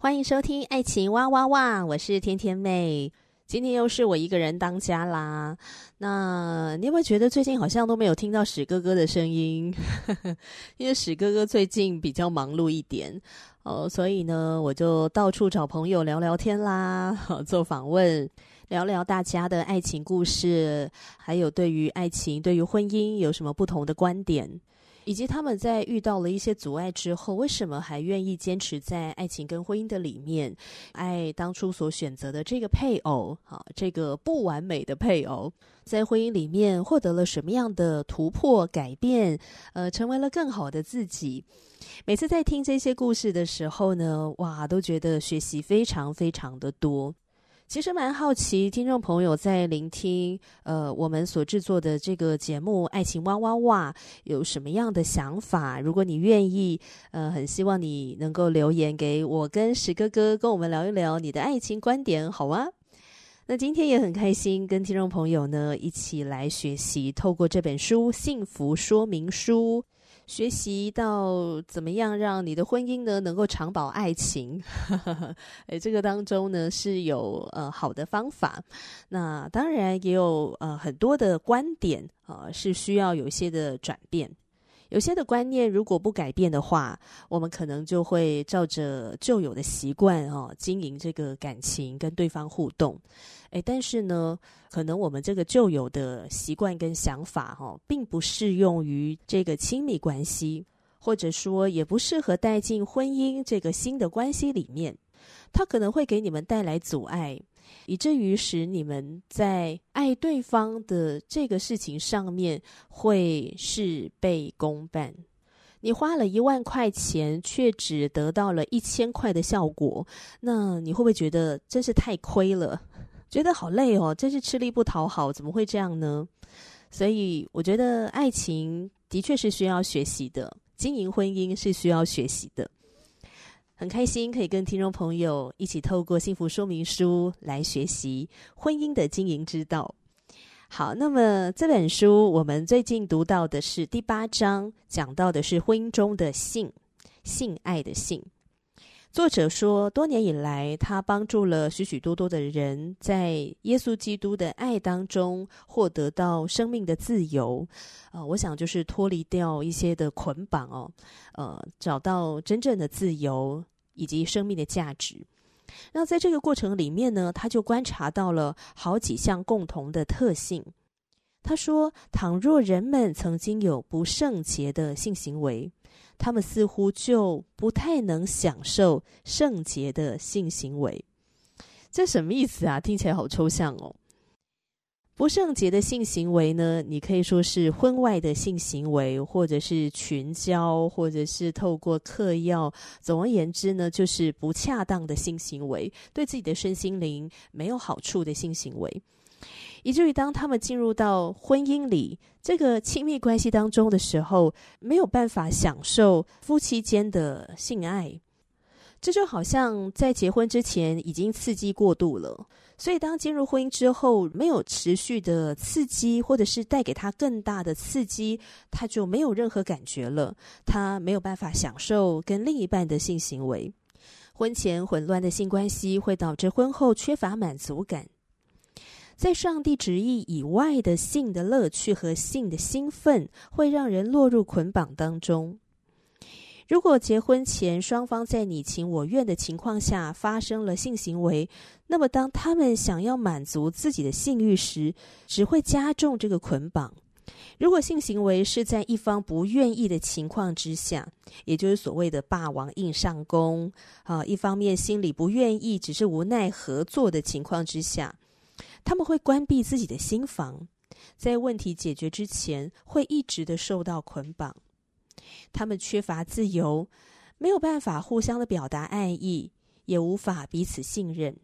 欢迎收听《爱情哇哇哇》，我是天天妹。今天又是我一个人当家啦。那你有没有觉得最近好像都没有听到史哥哥的声音？因为史哥哥最近比较忙碌一点哦，所以呢，我就到处找朋友聊聊天啦，做访问，聊聊大家的爱情故事，还有对于爱情、对于婚姻有什么不同的观点。以及他们在遇到了一些阻碍之后，为什么还愿意坚持在爱情跟婚姻的里面，爱当初所选择的这个配偶，啊，这个不完美的配偶，在婚姻里面获得了什么样的突破改变，呃，成为了更好的自己。每次在听这些故事的时候呢，哇，都觉得学习非常非常的多。其实蛮好奇，听众朋友在聆听呃我们所制作的这个节目《爱情哇哇哇》有什么样的想法？如果你愿意，呃，很希望你能够留言给我跟史哥哥，跟我们聊一聊你的爱情观点，好吗？那今天也很开心，跟听众朋友呢一起来学习，透过这本书《幸福说明书》。学习到怎么样让你的婚姻呢能够长保爱情，诶，这个当中呢是有呃好的方法，那当然也有呃很多的观点啊、呃、是需要有一些的转变。有些的观念如果不改变的话，我们可能就会照着旧有的习惯哦，经营这个感情跟对方互动。诶，但是呢，可能我们这个旧有的习惯跟想法哦，并不适用于这个亲密关系，或者说也不适合带进婚姻这个新的关系里面。它可能会给你们带来阻碍。以至于使你们在爱对方的这个事情上面会事倍功半。你花了一万块钱，却只得到了一千块的效果，那你会不会觉得真是太亏了？觉得好累哦，真是吃力不讨好，怎么会这样呢？所以我觉得爱情的确是需要学习的，经营婚姻是需要学习的。很开心可以跟听众朋友一起透过幸福说明书来学习婚姻的经营之道。好，那么这本书我们最近读到的是第八章，讲到的是婚姻中的性，性爱的性。作者说，多年以来，他帮助了许许多多的人，在耶稣基督的爱当中获得到生命的自由。呃，我想就是脱离掉一些的捆绑哦，呃，找到真正的自由以及生命的价值。那在这个过程里面呢，他就观察到了好几项共同的特性。他说，倘若人们曾经有不圣洁的性行为，他们似乎就不太能享受圣洁的性行为，这什么意思啊？听起来好抽象哦。不圣洁的性行为呢，你可以说是婚外的性行为，或者是群交，或者是透过嗑药。总而言之呢，就是不恰当的性行为，对自己的身心灵没有好处的性行为。以至于当他们进入到婚姻里这个亲密关系当中的时候，没有办法享受夫妻间的性爱，这就好像在结婚之前已经刺激过度了，所以当进入婚姻之后，没有持续的刺激，或者是带给他更大的刺激，他就没有任何感觉了，他没有办法享受跟另一半的性行为。婚前混乱的性关系会导致婚后缺乏满足感。在上帝旨意以外的性的乐趣和性的兴奋，会让人落入捆绑当中。如果结婚前双方在你情我愿的情况下发生了性行为，那么当他们想要满足自己的性欲时，只会加重这个捆绑。如果性行为是在一方不愿意的情况之下，也就是所谓的霸王硬上弓，啊，一方面心里不愿意，只是无奈合作的情况之下。他们会关闭自己的心房，在问题解决之前，会一直的受到捆绑。他们缺乏自由，没有办法互相的表达爱意，也无法彼此信任。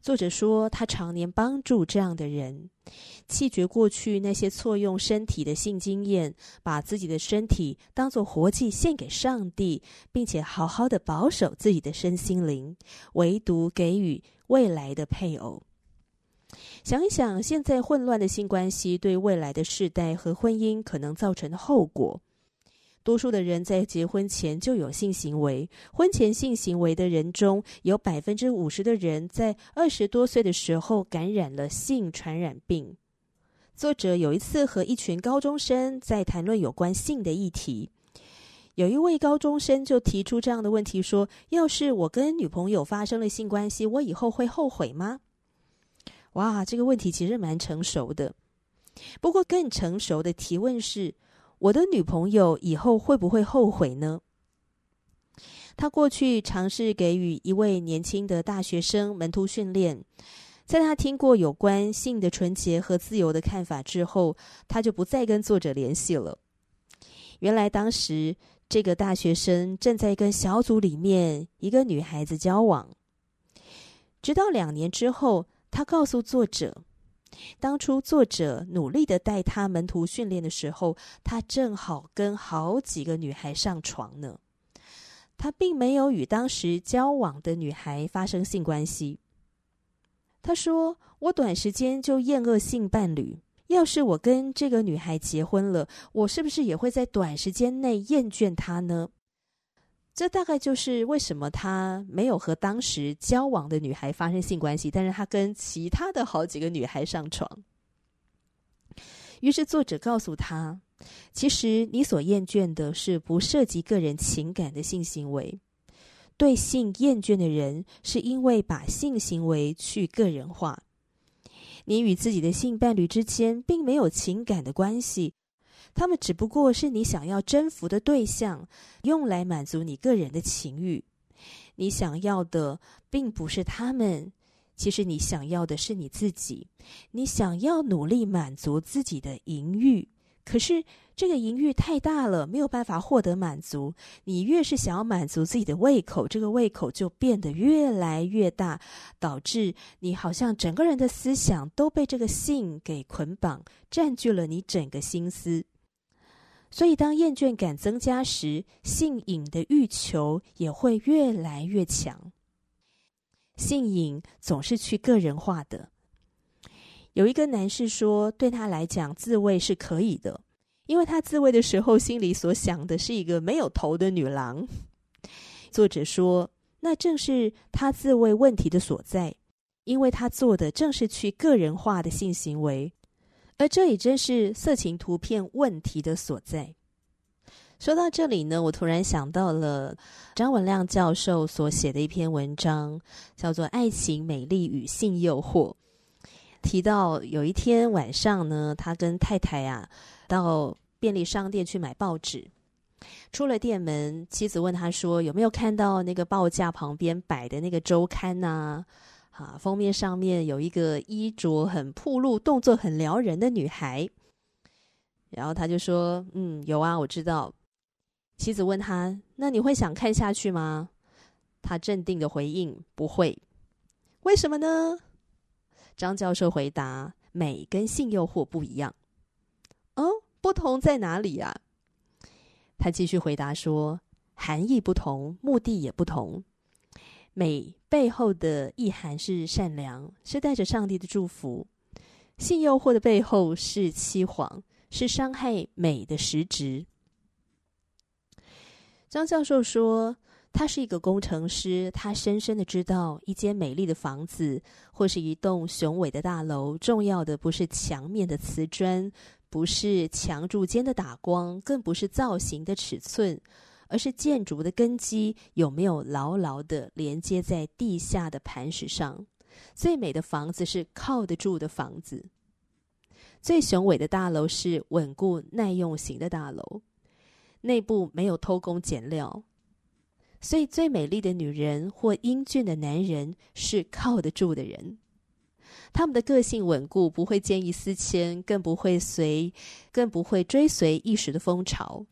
作者说，他常年帮助这样的人，弃绝过去那些错用身体的性经验，把自己的身体当作活祭献给上帝，并且好好的保守自己的身心灵，唯独给予未来的配偶。想一想，现在混乱的性关系对未来的世代和婚姻可能造成的后果。多数的人在结婚前就有性行为，婚前性行为的人中有百分之五十的人在二十多岁的时候感染了性传染病。作者有一次和一群高中生在谈论有关性的议题，有一位高中生就提出这样的问题说：“要是我跟女朋友发生了性关系，我以后会后悔吗？”哇，这个问题其实蛮成熟的。不过更成熟的提问是，我的女朋友以后会不会后悔呢？他过去尝试给予一位年轻的大学生门徒训练，在他听过有关性的纯洁和自由的看法之后，他就不再跟作者联系了。原来当时这个大学生正在跟小组里面一个女孩子交往，直到两年之后，他告诉作者。当初作者努力的带他门徒训练的时候，他正好跟好几个女孩上床呢。他并没有与当时交往的女孩发生性关系。他说：“我短时间就厌恶性伴侣，要是我跟这个女孩结婚了，我是不是也会在短时间内厌倦她呢？”这大概就是为什么他没有和当时交往的女孩发生性关系，但是他跟其他的好几个女孩上床。于是作者告诉他，其实你所厌倦的是不涉及个人情感的性行为。对性厌倦的人，是因为把性行为去个人化。你与自己的性伴侣之间并没有情感的关系。他们只不过是你想要征服的对象，用来满足你个人的情欲。你想要的并不是他们，其实你想要的是你自己。你想要努力满足自己的淫欲，可是这个淫欲太大了，没有办法获得满足。你越是想要满足自己的胃口，这个胃口就变得越来越大，导致你好像整个人的思想都被这个性给捆绑，占据了你整个心思。所以，当厌倦感增加时，性瘾的欲求也会越来越强。性瘾总是去个人化的。有一个男士说，对他来讲，自慰是可以的，因为他自慰的时候，心里所想的是一个没有头的女郎。作者说，那正是他自慰问题的所在，因为他做的正是去个人化的性行为。而这也正是色情图片问题的所在。说到这里呢，我突然想到了张文亮教授所写的一篇文章，叫做《爱情、美丽与性诱惑》。提到有一天晚上呢，他跟太太啊到便利商店去买报纸，出了店门，妻子问他说：“有没有看到那个报架旁边摆的那个周刊呢？”啊，啊封面上面有一个衣着很暴露、动作很撩人的女孩，然后他就说：“嗯，有啊，我知道。”妻子问他：“那你会想看下去吗？”他镇定的回应：“不会。”为什么呢？张教授回答：“美跟性诱惑不一样。”哦，不同在哪里呀？他继续回答说：“含义不同，目的也不同。”美背后的意涵是善良，是带着上帝的祝福；性诱惑的背后是欺谎，是伤害美的实质。张教授说，他是一个工程师，他深深的知道，一间美丽的房子或是一栋雄伟的大楼，重要的不是墙面的瓷砖，不是墙柱间的打光，更不是造型的尺寸。而是建筑的根基有没有牢牢的连接在地下的磐石上？最美的房子是靠得住的房子，最雄伟的大楼是稳固耐用型的大楼，内部没有偷工减料。所以，最美丽的女人或英俊的男人是靠得住的人。他们的个性稳固，不会见异思迁，更不会随，更不会追随一时的风潮。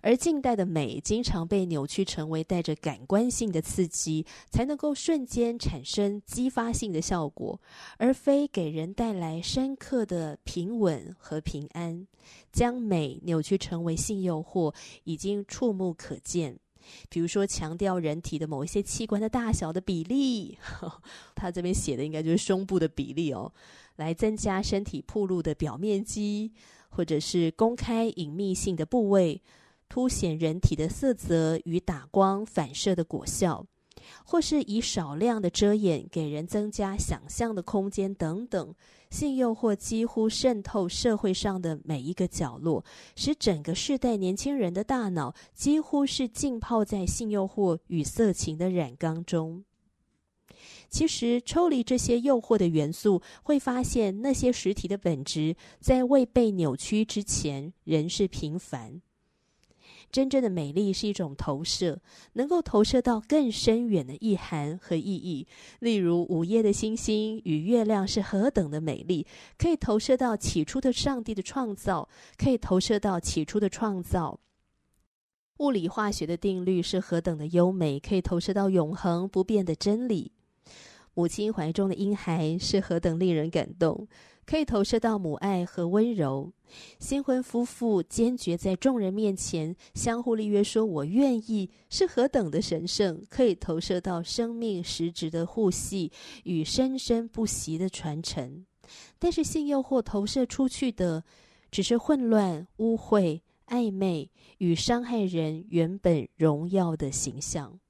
而近代的美，经常被扭曲成为带着感官性的刺激，才能够瞬间产生激发性的效果，而非给人带来深刻的平稳和平安。将美扭曲成为性诱惑，已经触目可见。比如说，强调人体的某一些器官的大小的比例，他这边写的应该就是胸部的比例哦，来增加身体暴露的表面积，或者是公开隐秘性的部位。凸显人体的色泽与打光反射的果效，或是以少量的遮掩给人增加想象的空间等等，性诱惑几乎渗透社会上的每一个角落，使整个世代年轻人的大脑几乎是浸泡在性诱惑与色情的染缸中。其实，抽离这些诱惑的元素，会发现那些实体的本质在未被扭曲之前仍是平凡。真正的美丽是一种投射，能够投射到更深远的意涵和意义。例如，午夜的星星与月亮是何等的美丽，可以投射到起初的上帝的创造，可以投射到起初的创造。物理化学的定律是何等的优美，可以投射到永恒不变的真理。母亲怀中的婴孩是何等令人感动。可以投射到母爱和温柔，新婚夫妇坚决在众人面前相互立约，说我愿意，是何等的神圣！可以投射到生命实质的互系与生生不息的传承。但是性诱惑投射出去的，只是混乱、污秽、暧昧与伤害人原本荣耀的形象。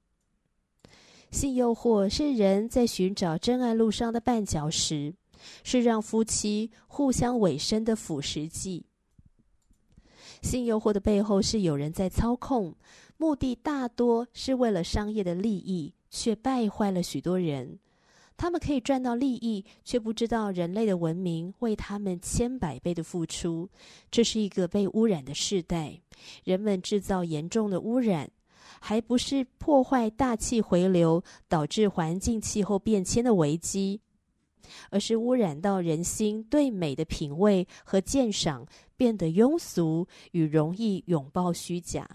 性诱惑是人在寻找真爱路上的绊脚石。是让夫妻互相委身的腐蚀剂。性诱惑的背后是有人在操控，目的大多是为了商业的利益，却败坏了许多人。他们可以赚到利益，却不知道人类的文明为他们千百倍的付出。这是一个被污染的世代，人们制造严重的污染，还不是破坏大气回流，导致环境气候变迁的危机。而是污染到人心对美的品味和鉴赏变得庸俗与容易拥抱虚假。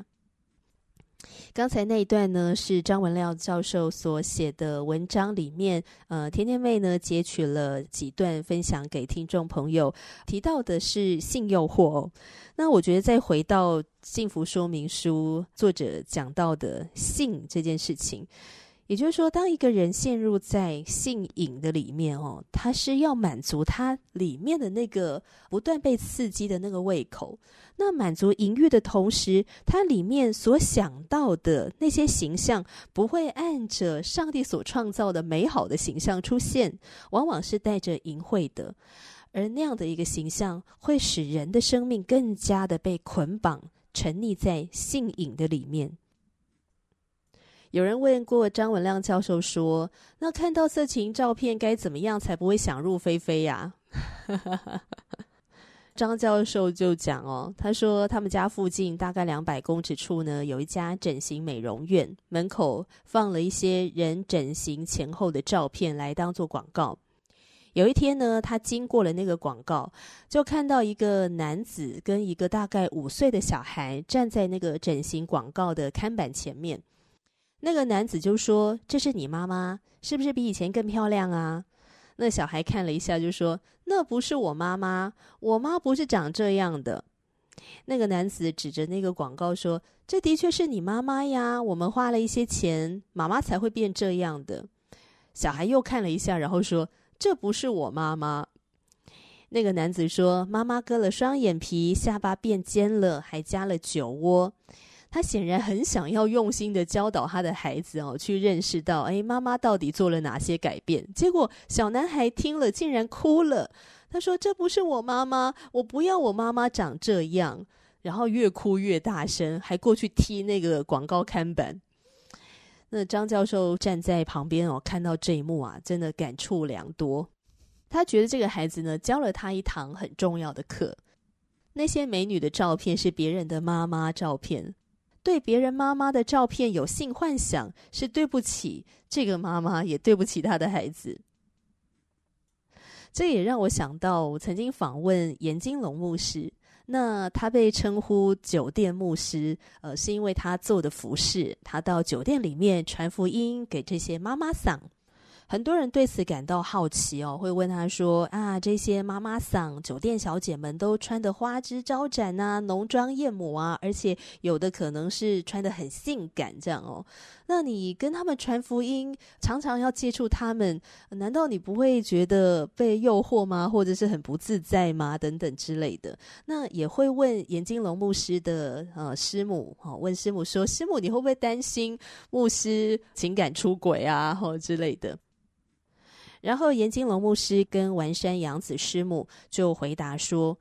刚才那一段呢，是张文亮教授所写的文章里面，呃，甜甜妹呢截取了几段分享给听众朋友，提到的是性诱惑。那我觉得再回到幸福说明书作者讲到的性这件事情。也就是说，当一个人陷入在性瘾的里面哦，他是要满足他里面的那个不断被刺激的那个胃口。那满足淫欲的同时，他里面所想到的那些形象，不会按着上帝所创造的美好的形象出现，往往是带着淫秽的。而那样的一个形象，会使人的生命更加的被捆绑，沉溺在性瘾的里面。有人问过张文亮教授说：“那看到色情照片该怎么样才不会想入非非呀？” 张教授就讲哦，他说他们家附近大概两百公尺处呢，有一家整形美容院，门口放了一些人整形前后的照片来当做广告。有一天呢，他经过了那个广告，就看到一个男子跟一个大概五岁的小孩站在那个整形广告的看板前面。那个男子就说：“这是你妈妈，是不是比以前更漂亮啊？”那小孩看了一下，就说：“那不是我妈妈，我妈不是长这样的。”那个男子指着那个广告说：“这的确是你妈妈呀，我们花了一些钱，妈妈才会变这样的。”小孩又看了一下，然后说：“这不是我妈妈。”那个男子说：“妈妈割了双眼皮，下巴变尖了，还加了酒窝。”他显然很想要用心的教导他的孩子哦，去认识到，哎，妈妈到底做了哪些改变。结果小男孩听了竟然哭了。他说：“这不是我妈妈，我不要我妈妈长这样。”然后越哭越大声，还过去踢那个广告看板。那张教授站在旁边哦，看到这一幕啊，真的感触良多。他觉得这个孩子呢，教了他一堂很重要的课。那些美女的照片是别人的妈妈照片。对别人妈妈的照片有性幻想，是对不起这个妈妈，也对不起她的孩子。这也让我想到，我曾经访问严金龙牧师。那他被称呼酒店牧师，呃，是因为他做的服饰，他到酒店里面传福音给这些妈妈桑。很多人对此感到好奇哦，会问他说：“啊，这些妈妈桑酒店小姐们都穿得花枝招展、啊，浓妆艳抹啊，而且有的可能是穿得很性感这样哦。那你跟他们传福音，常常要接触他们，难道你不会觉得被诱惑吗？或者是很不自在吗？等等之类的。那也会问严金龙牧师的呃师母，哦，问师母说：师母，你会不会担心牧师情感出轨啊，或、之类的？”然后严金龙牧师跟丸山洋子师母就回答说：“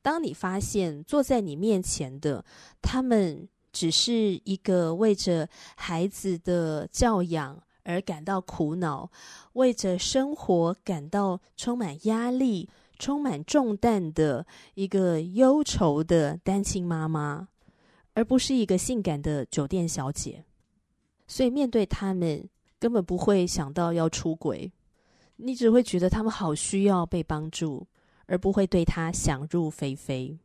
当你发现坐在你面前的他们只是一个为着孩子的教养而感到苦恼，为着生活感到充满压力、充满重担的一个忧愁的单亲妈妈，而不是一个性感的酒店小姐，所以面对他们。”根本不会想到要出轨，你只会觉得他们好需要被帮助，而不会对他想入非非。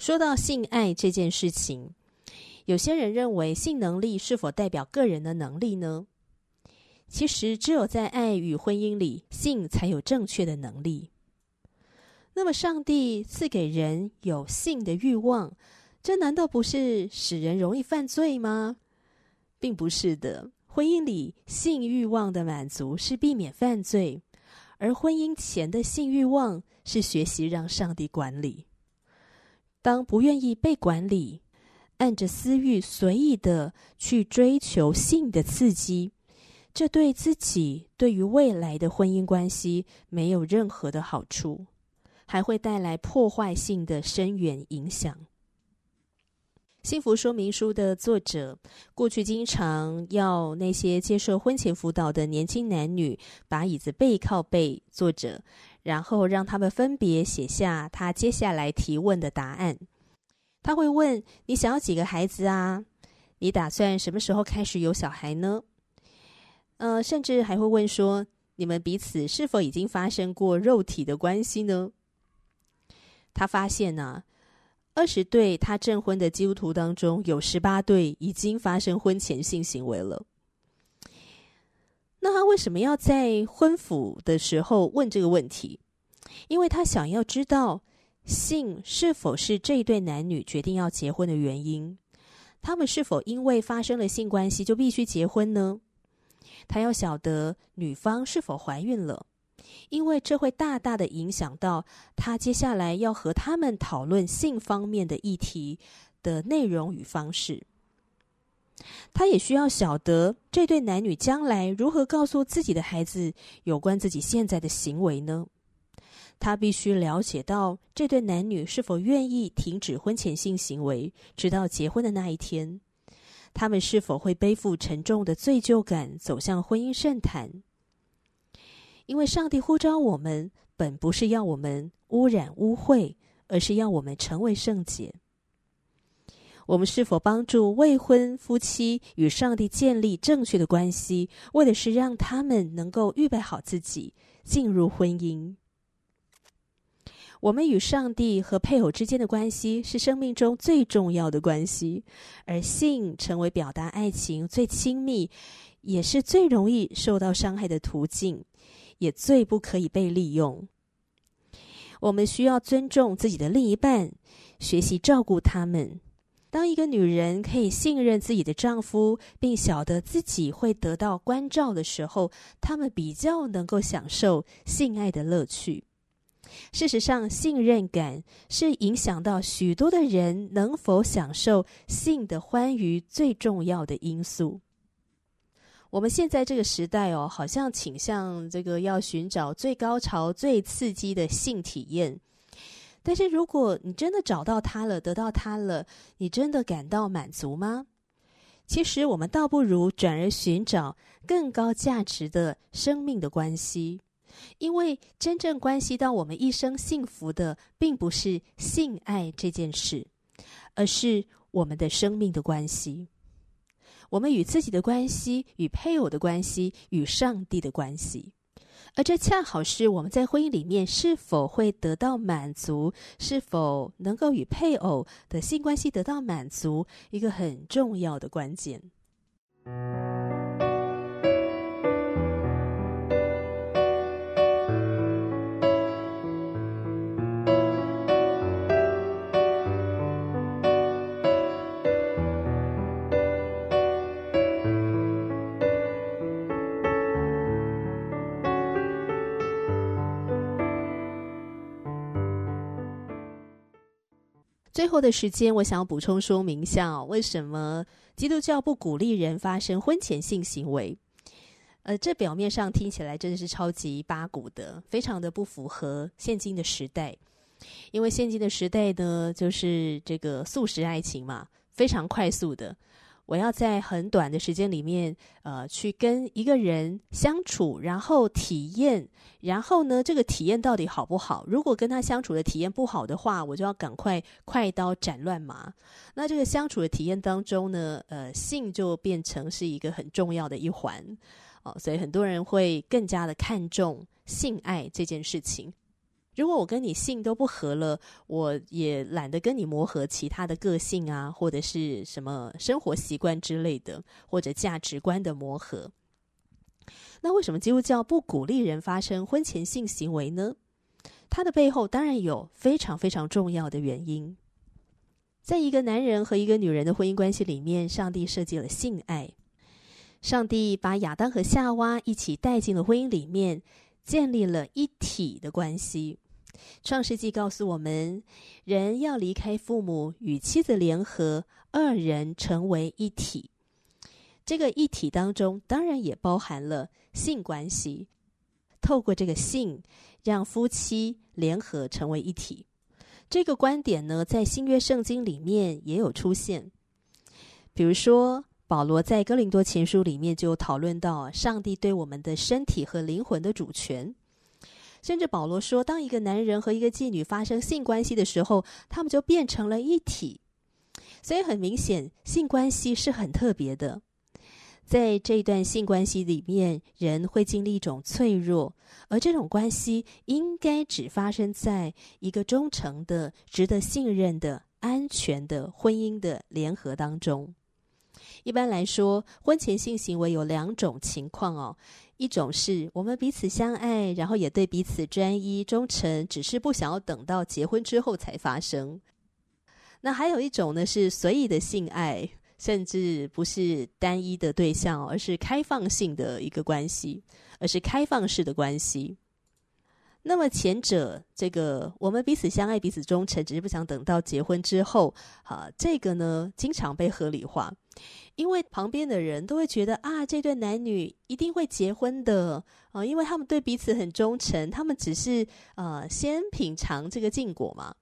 说到性爱这件事情，有些人认为性能力是否代表个人的能力呢？其实，只有在爱与婚姻里，性才有正确的能力。那么，上帝赐给人有性的欲望，这难道不是使人容易犯罪吗？并不是的。婚姻里性欲望的满足是避免犯罪，而婚姻前的性欲望是学习让上帝管理。当不愿意被管理，按着私欲随意的去追求性的刺激，这对自己、对于未来的婚姻关系没有任何的好处，还会带来破坏性的深远影响。幸福说明书的作者过去经常要那些接受婚前辅导的年轻男女把椅子背靠背坐着。然后让他们分别写下他接下来提问的答案。他会问：“你想要几个孩子啊？你打算什么时候开始有小孩呢？”呃，甚至还会问说：“你们彼此是否已经发生过肉体的关系呢？”他发现呢、啊，二十对他证婚的基督徒当中，有十八对已经发生婚前性行为了。那他为什么要在婚府的时候问这个问题？因为他想要知道性是否是这一对男女决定要结婚的原因。他们是否因为发生了性关系就必须结婚呢？他要晓得女方是否怀孕了，因为这会大大的影响到他接下来要和他们讨论性方面的议题的内容与方式。他也需要晓得这对男女将来如何告诉自己的孩子有关自己现在的行为呢？他必须了解到这对男女是否愿意停止婚前性行为，直到结婚的那一天。他们是否会背负沉重的罪疚感，走向婚姻圣坛？因为上帝呼召我们，本不是要我们污染污秽，而是要我们成为圣洁。我们是否帮助未婚夫妻与上帝建立正确的关系，为的是让他们能够预备好自己进入婚姻？我们与上帝和配偶之间的关系是生命中最重要的关系，而性成为表达爱情最亲密也是最容易受到伤害的途径，也最不可以被利用。我们需要尊重自己的另一半，学习照顾他们。当一个女人可以信任自己的丈夫，并晓得自己会得到关照的时候，她们比较能够享受性爱的乐趣。事实上，信任感是影响到许多的人能否享受性的欢愉最重要的因素。我们现在这个时代哦，好像倾向这个要寻找最高潮、最刺激的性体验。但是，如果你真的找到他了，得到他了，你真的感到满足吗？其实，我们倒不如转而寻找更高价值的生命的关系，因为真正关系到我们一生幸福的，并不是性爱这件事，而是我们的生命的关系，我们与自己的关系，与配偶的关系，与上帝的关系。而这恰好是我们在婚姻里面是否会得到满足，是否能够与配偶的性关系得到满足，一个很重要的关键。最后的时间，我想要补充说明一下，为什么基督教不鼓励人发生婚前性行为？呃，这表面上听起来真的是超级八股的，非常的不符合现今的时代。因为现今的时代呢，就是这个素食爱情嘛，非常快速的。我要在很短的时间里面，呃，去跟一个人相处，然后体验，然后呢，这个体验到底好不好？如果跟他相处的体验不好的话，我就要赶快快刀斩乱麻。那这个相处的体验当中呢，呃，性就变成是一个很重要的一环，哦，所以很多人会更加的看重性爱这件事情。如果我跟你性都不合了，我也懒得跟你磨合其他的个性啊，或者是什么生活习惯之类的，或者价值观的磨合。那为什么基督教不鼓励人发生婚前性行为呢？它的背后当然有非常非常重要的原因。在一个男人和一个女人的婚姻关系里面，上帝设计了性爱，上帝把亚当和夏娃一起带进了婚姻里面，建立了一体的关系。创世纪告诉我们，人要离开父母，与妻子联合，二人成为一体。这个一体当中，当然也包含了性关系。透过这个性，让夫妻联合成为一体。这个观点呢，在新约圣经里面也有出现。比如说，保罗在哥林多前书里面就讨论到，上帝对我们的身体和灵魂的主权。甚至保罗说，当一个男人和一个妓女发生性关系的时候，他们就变成了一体。所以很明显，性关系是很特别的。在这一段性关系里面，人会经历一种脆弱，而这种关系应该只发生在一个忠诚的、值得信任的、安全的婚姻的联合当中。一般来说，婚前性行为有两种情况哦。一种是我们彼此相爱，然后也对彼此专一忠诚，只是不想要等到结婚之后才发生。那还有一种呢，是随意的性爱，甚至不是单一的对象，而是开放性的一个关系，而是开放式的关系。那么前者，这个我们彼此相爱、彼此忠诚，只是不想等到结婚之后，啊，这个呢，经常被合理化，因为旁边的人都会觉得啊，这对男女一定会结婚的啊，因为他们对彼此很忠诚，他们只是啊，先品尝这个禁果嘛。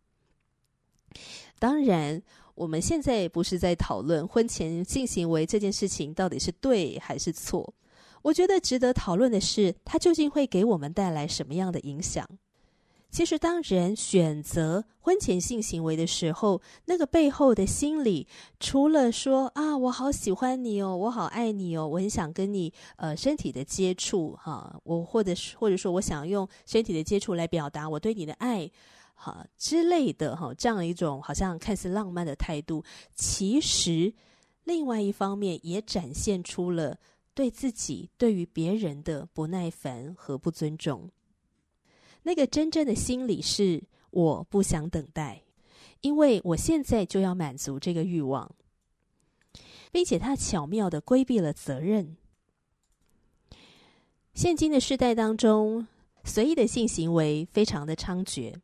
当然，我们现在不是在讨论婚前性行为这件事情到底是对还是错。我觉得值得讨论的是，它究竟会给我们带来什么样的影响？其实，当人选择婚前性行为的时候，那个背后的心理，除了说啊，我好喜欢你哦，我好爱你哦，我很想跟你呃身体的接触哈，我或者是或者说我想用身体的接触来表达我对你的爱哈之类的哈，这样一种好像看似浪漫的态度，其实另外一方面也展现出了。对自己、对于别人的不耐烦和不尊重。那个真正的心理是我不想等待，因为我现在就要满足这个欲望，并且他巧妙的规避了责任。现今的世代当中，随意的性行为非常的猖獗。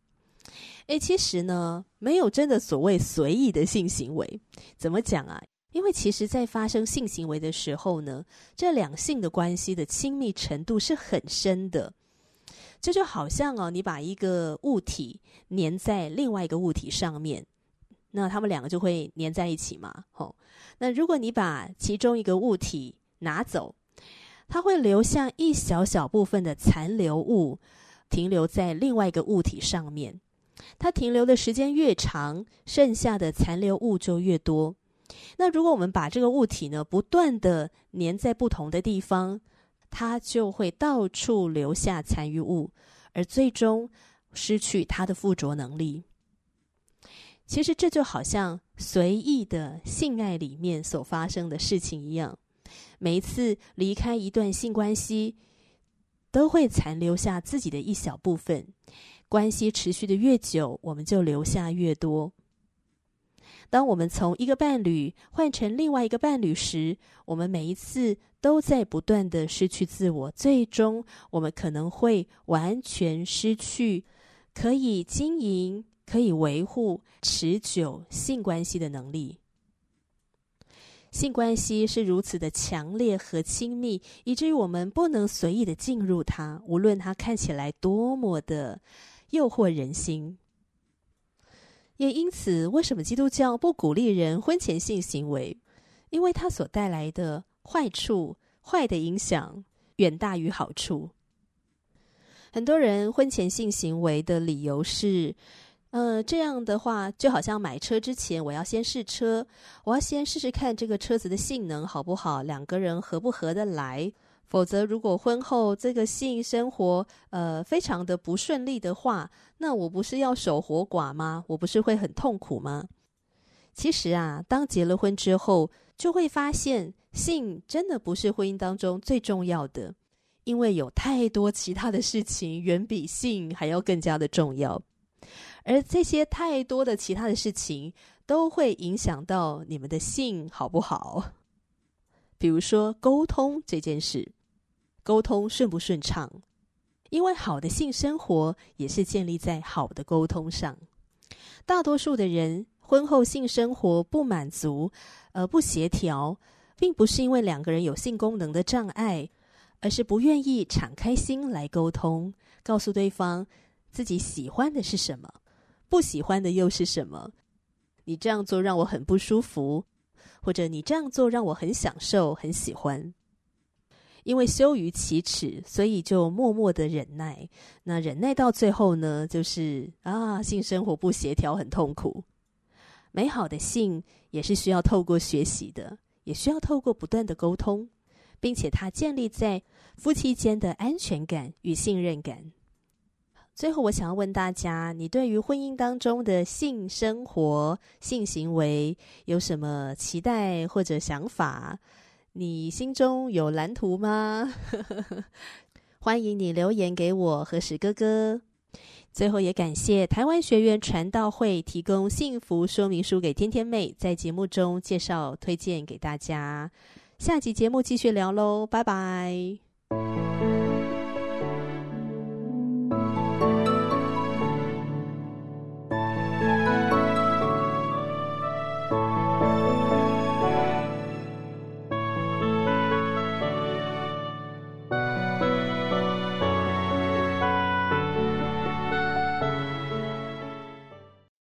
诶，其实呢，没有真的所谓随意的性行为。怎么讲啊？因为其实，在发生性行为的时候呢，这两性的关系的亲密程度是很深的。这就好像哦，你把一个物体粘在另外一个物体上面，那它们两个就会粘在一起嘛。吼，那如果你把其中一个物体拿走，它会留下一小小部分的残留物，停留在另外一个物体上面。它停留的时间越长，剩下的残留物就越多。那如果我们把这个物体呢，不断地粘在不同的地方，它就会到处留下残余物，而最终失去它的附着能力。其实这就好像随意的性爱里面所发生的事情一样，每一次离开一段性关系，都会残留下自己的一小部分。关系持续的越久，我们就留下越多。当我们从一个伴侣换成另外一个伴侣时，我们每一次都在不断的失去自我，最终我们可能会完全失去可以经营、可以维护持久性关系的能力。性关系是如此的强烈和亲密，以至于我们不能随意的进入它，无论它看起来多么的诱惑人心。也因此，为什么基督教不鼓励人婚前性行为？因为它所带来的坏处、坏的影响远大于好处。很多人婚前性行为的理由是：呃，这样的话就好像买车之前，我要先试车，我要先试试看这个车子的性能好不好，两个人合不合得来。否则，如果婚后这个性生活呃非常的不顺利的话，那我不是要守活寡吗？我不是会很痛苦吗？其实啊，当结了婚之后，就会发现性真的不是婚姻当中最重要的，因为有太多其他的事情远比性还要更加的重要，而这些太多的其他的事情都会影响到你们的性好不好？比如说沟通这件事。沟通顺不顺畅？因为好的性生活也是建立在好的沟通上。大多数的人婚后性生活不满足，呃，不协调，并不是因为两个人有性功能的障碍，而是不愿意敞开心来沟通，告诉对方自己喜欢的是什么，不喜欢的又是什么。你这样做让我很不舒服，或者你这样做让我很享受、很喜欢。因为羞于启齿，所以就默默的忍耐。那忍耐到最后呢，就是啊，性生活不协调，很痛苦。美好的性也是需要透过学习的，也需要透过不断的沟通，并且它建立在夫妻间的安全感与信任感。最后，我想要问大家：你对于婚姻当中的性生活、性行为有什么期待或者想法？你心中有蓝图吗？欢迎你留言给我和史哥哥。最后也感谢台湾学院传道会提供幸福说明书给天天妹，在节目中介绍推荐给大家。下集节目继续聊喽，拜拜。